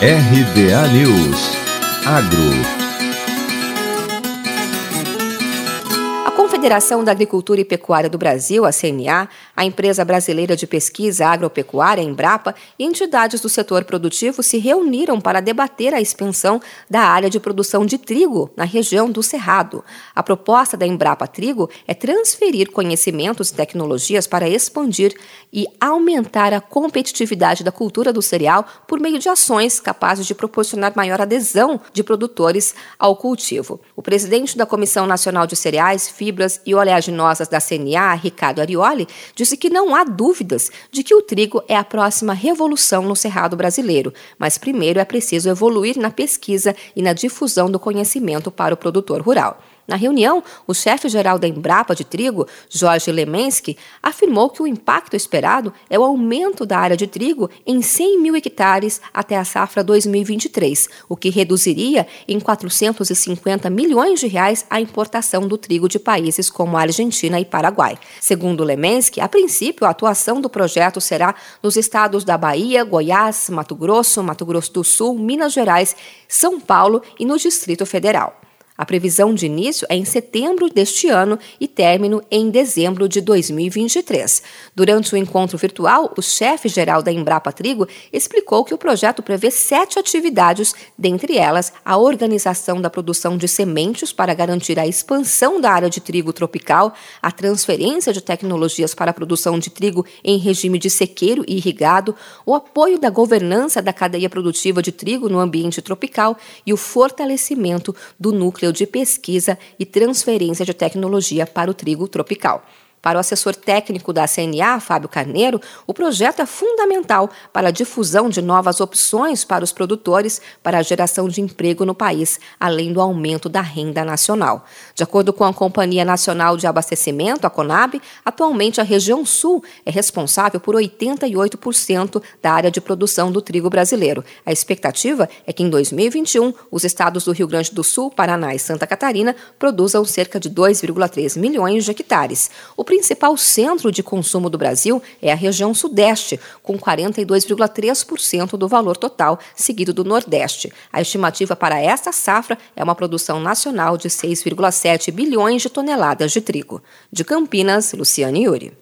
RBA News. Agro Confederação da Agricultura e Pecuária do Brasil, a CNA, a Empresa Brasileira de Pesquisa Agropecuária, Embrapa, e entidades do setor produtivo se reuniram para debater a expansão da área de produção de trigo na região do Cerrado. A proposta da Embrapa Trigo é transferir conhecimentos e tecnologias para expandir e aumentar a competitividade da cultura do cereal por meio de ações capazes de proporcionar maior adesão de produtores ao cultivo. O presidente da Comissão Nacional de Cereais, Fibras e oleaginosas da CNA, Ricardo Arioli, disse que não há dúvidas de que o trigo é a próxima revolução no cerrado brasileiro, mas primeiro é preciso evoluir na pesquisa e na difusão do conhecimento para o produtor rural. Na reunião, o chefe-geral da Embrapa de Trigo, Jorge Lemensky, afirmou que o impacto esperado é o aumento da área de trigo em 100 mil hectares até a safra 2023, o que reduziria em 450 milhões de reais a importação do trigo de países como a Argentina e Paraguai. Segundo Lemensky, a princípio, a atuação do projeto será nos estados da Bahia, Goiás, Mato Grosso, Mato Grosso do Sul, Minas Gerais, São Paulo e no Distrito Federal. A previsão de início é em setembro deste ano e término em dezembro de 2023. Durante o encontro virtual, o chefe-geral da Embrapa Trigo explicou que o projeto prevê sete atividades, dentre elas a organização da produção de sementes para garantir a expansão da área de trigo tropical, a transferência de tecnologias para a produção de trigo em regime de sequeiro e irrigado, o apoio da governança da cadeia produtiva de trigo no ambiente tropical e o fortalecimento do núcleo núcleo de pesquisa e transferência de tecnologia para o trigo tropical. Para o assessor técnico da CNA, Fábio Carneiro, o projeto é fundamental para a difusão de novas opções para os produtores para a geração de emprego no país, além do aumento da renda nacional. De acordo com a Companhia Nacional de Abastecimento, a CONAB, atualmente a região sul é responsável por 88% da área de produção do trigo brasileiro. A expectativa é que em 2021 os estados do Rio Grande do Sul, Paraná e Santa Catarina produzam cerca de 2,3 milhões de hectares. O principal centro de consumo do Brasil é a região Sudeste, com 42,3% do valor total, seguido do Nordeste. A estimativa para esta safra é uma produção nacional de 6,7 bilhões de toneladas de trigo. De Campinas, Luciane Yuri.